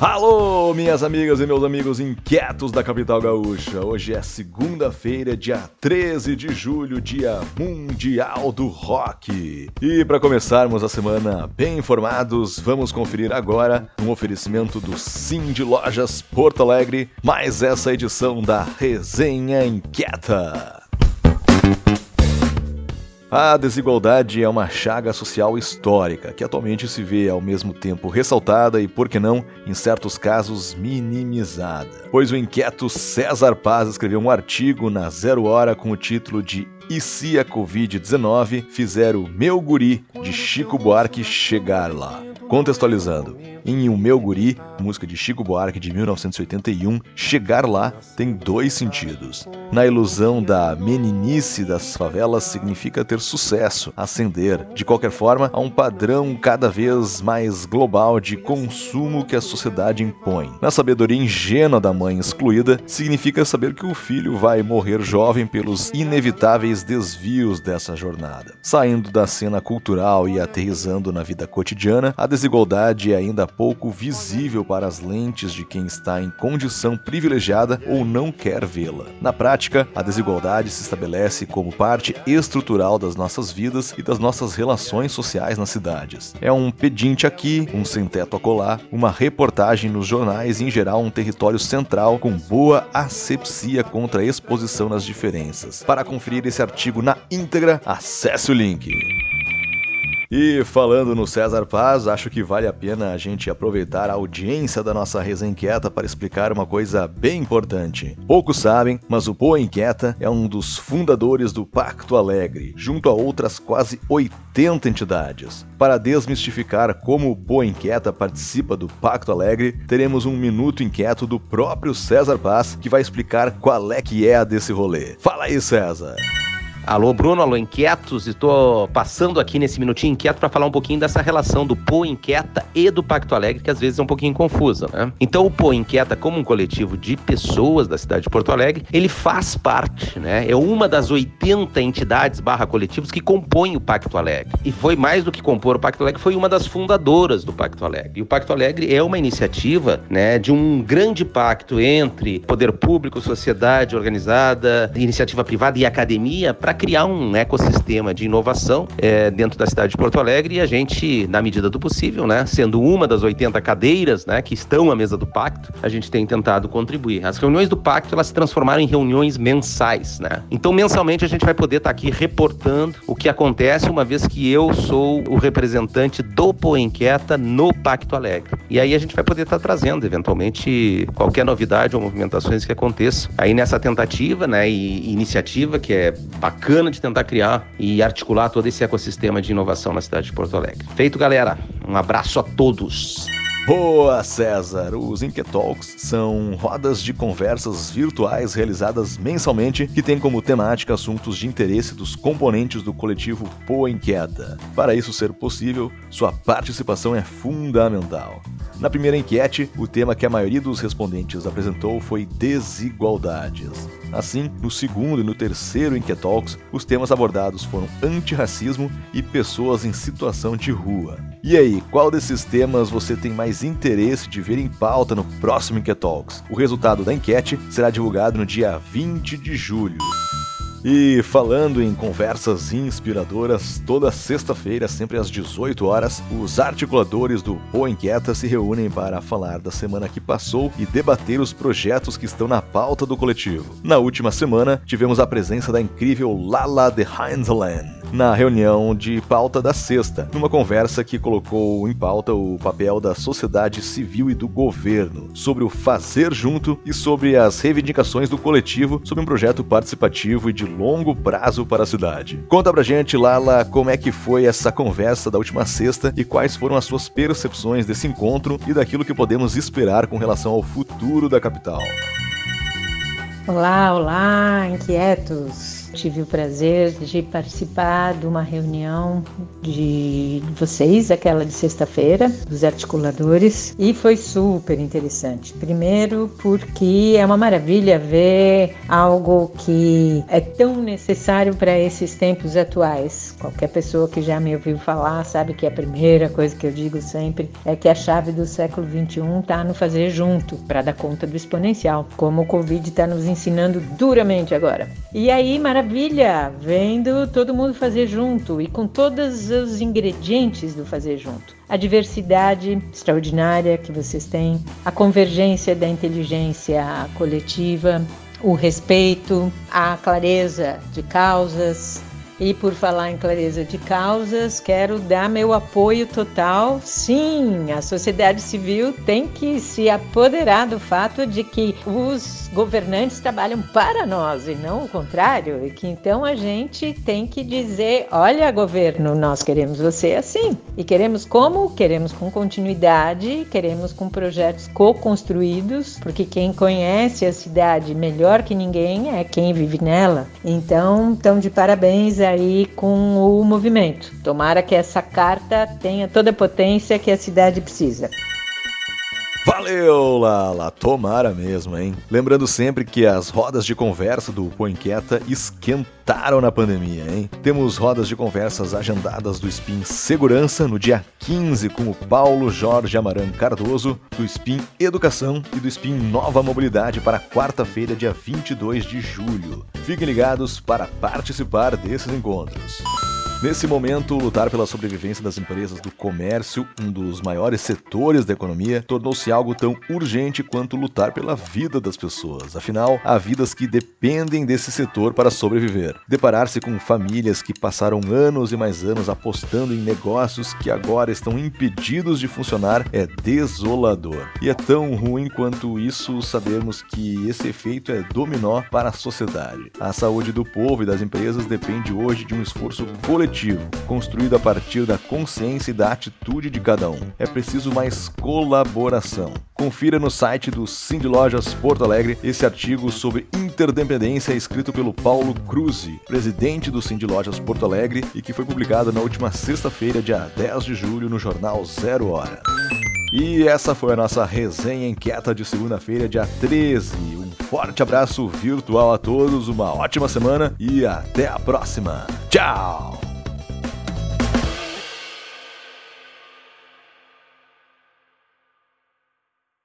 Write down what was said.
Alô, minhas amigas e meus amigos inquietos da capital gaúcha. Hoje é segunda-feira, dia 13 de julho, dia mundial do rock. E para começarmos a semana bem informados, vamos conferir agora um oferecimento do Sim de Lojas Porto Alegre, mais essa edição da Resenha Inquieta. A desigualdade é uma chaga social histórica que atualmente se vê ao mesmo tempo ressaltada e, por que não, em certos casos, minimizada. Pois o inquieto César Paz escreveu um artigo na Zero Hora com o título de E se a Covid-19 fizer o meu guri de Chico Buarque chegar lá? Contextualizando, em O Meu Guri, música de Chico Buarque de 1981, chegar lá tem dois sentidos. Na ilusão da meninice das favelas significa ter sucesso, ascender, de qualquer forma, a um padrão cada vez mais global de consumo que a sociedade impõe. Na sabedoria ingênua da mãe excluída, significa saber que o filho vai morrer jovem pelos inevitáveis desvios dessa jornada. Saindo da cena cultural e aterrizando na vida cotidiana, a desigualdade é ainda pouco visível para as lentes de quem está em condição privilegiada ou não quer vê-la. Na prática, a desigualdade se estabelece como parte estrutural das nossas vidas e das nossas relações sociais nas cidades. É um pedinte aqui, um sem-teto acolá, uma reportagem nos jornais e, em geral, um território central com boa asepsia contra a exposição nas diferenças. Para conferir esse artigo na íntegra, acesse o link. E falando no César Paz, acho que vale a pena a gente aproveitar a audiência da nossa resenha inquieta para explicar uma coisa bem importante. Poucos sabem, mas o Poa Inquieta é um dos fundadores do Pacto Alegre, junto a outras quase 80 entidades. Para desmistificar como o Poa Inquieta participa do Pacto Alegre, teremos um minuto inquieto do próprio César Paz que vai explicar qual é que é a desse rolê. Fala aí, César! Alô, Bruno, alô, inquietos, e tô passando aqui nesse minutinho inquieto para falar um pouquinho dessa relação do Pô Inquieta e do Pacto Alegre, que às vezes é um pouquinho confusa, né? Então, o Pô Inquieta, como um coletivo de pessoas da cidade de Porto Alegre, ele faz parte, né? É uma das 80 entidades barra coletivos que compõem o Pacto Alegre. E foi mais do que compor o Pacto Alegre, foi uma das fundadoras do Pacto Alegre. E o Pacto Alegre é uma iniciativa, né, de um grande pacto entre poder público, sociedade organizada, iniciativa privada e academia para criar um ecossistema de inovação é, dentro da cidade de Porto Alegre e a gente, na medida do possível, né, sendo uma das 80 cadeiras né, que estão à mesa do pacto, a gente tem tentado contribuir. As reuniões do pacto elas se transformaram em reuniões mensais. Né? Então, mensalmente, a gente vai poder estar tá aqui reportando o que acontece, uma vez que eu sou o representante do Poa Inquieta no Pacto Alegre. E aí a gente vai poder estar tá trazendo, eventualmente, qualquer novidade ou movimentações que aconteçam. Aí nessa tentativa né, e iniciativa que é bacana, bacana de tentar criar e articular todo esse ecossistema de inovação na cidade de Porto Alegre. Feito, galera. Um abraço a todos. Boa, César! Os Inquietalks são rodas de conversas virtuais realizadas mensalmente que têm como temática assuntos de interesse dos componentes do coletivo Poa Inquieta. Para isso ser possível, sua participação é fundamental. Na primeira enquete, o tema que a maioria dos respondentes apresentou foi desigualdades. Assim, no segundo e no terceiro Inquietalks, os temas abordados foram antirracismo e pessoas em situação de rua. E aí, qual desses temas você tem mais interesse de ver em pauta no próximo Inquietalks? O resultado da enquete será divulgado no dia 20 de julho. E falando em conversas inspiradoras, toda sexta-feira, sempre às 18 horas, os articuladores do Pô Inquieta se reúnem para falar da semana que passou e debater os projetos que estão na pauta do coletivo. Na última semana, tivemos a presença da incrível Lala de Heinzland na reunião de pauta da sexta, numa conversa que colocou em pauta o papel da sociedade civil e do governo, sobre o fazer junto e sobre as reivindicações do coletivo sobre um projeto participativo e de longo prazo para a cidade. Conta pra gente, Lala, como é que foi essa conversa da última sexta e quais foram as suas percepções desse encontro e daquilo que podemos esperar com relação ao futuro da capital. Olá, olá, inquietos! Tive o prazer de participar de uma reunião de vocês, aquela de sexta-feira, dos articuladores, e foi super interessante. Primeiro, porque é uma maravilha ver algo que é tão necessário para esses tempos atuais. Qualquer pessoa que já me ouviu falar sabe que a primeira coisa que eu digo sempre é que a chave do século 21 está no fazer junto para dar conta do exponencial, como o Covid está nos ensinando duramente agora. E aí, maravilha, vendo todo mundo fazer junto e com todos os ingredientes do fazer junto. A diversidade extraordinária que vocês têm, a convergência da inteligência coletiva, o respeito, a clareza de causas, e por falar em clareza de causas, quero dar meu apoio total. Sim, a sociedade civil tem que se apoderar do fato de que os governantes trabalham para nós e não o contrário, e que então a gente tem que dizer: olha, governo, nós queremos você assim. E queremos como? Queremos com continuidade, queremos com projetos co-construídos, porque quem conhece a cidade melhor que ninguém é quem vive nela. Então, estão de parabéns aí com o movimento. Tomara que essa carta tenha toda a potência que a cidade precisa. Valeu, Lala! Tomara mesmo, hein? Lembrando sempre que as rodas de conversa do Põe Inquieta esquentaram na pandemia, hein? Temos rodas de conversas agendadas do Spin Segurança no dia 15 com o Paulo Jorge Amaran Cardoso, do Spin Educação e do Spin Nova Mobilidade para quarta-feira, dia 22 de julho. Fiquem ligados para participar desses encontros. Nesse momento, lutar pela sobrevivência das empresas do comércio, um dos maiores setores da economia, tornou-se algo tão urgente quanto lutar pela vida das pessoas. Afinal, há vidas que dependem desse setor para sobreviver. Deparar-se com famílias que passaram anos e mais anos apostando em negócios que agora estão impedidos de funcionar é desolador. E é tão ruim quanto isso sabermos que esse efeito é dominó para a sociedade. A saúde do povo e das empresas depende hoje de um esforço coletivo coletivo, construído a partir da consciência e da atitude de cada um. É preciso mais colaboração. Confira no site do Cindy Lojas Porto Alegre esse artigo sobre interdependência escrito pelo Paulo Cruzzi, presidente do Cindy Lojas Porto Alegre e que foi publicado na última sexta-feira, dia 10 de julho, no jornal Zero Hora. E essa foi a nossa resenha inquieta de segunda-feira, dia 13. Um forte abraço virtual a todos, uma ótima semana e até a próxima. Tchau!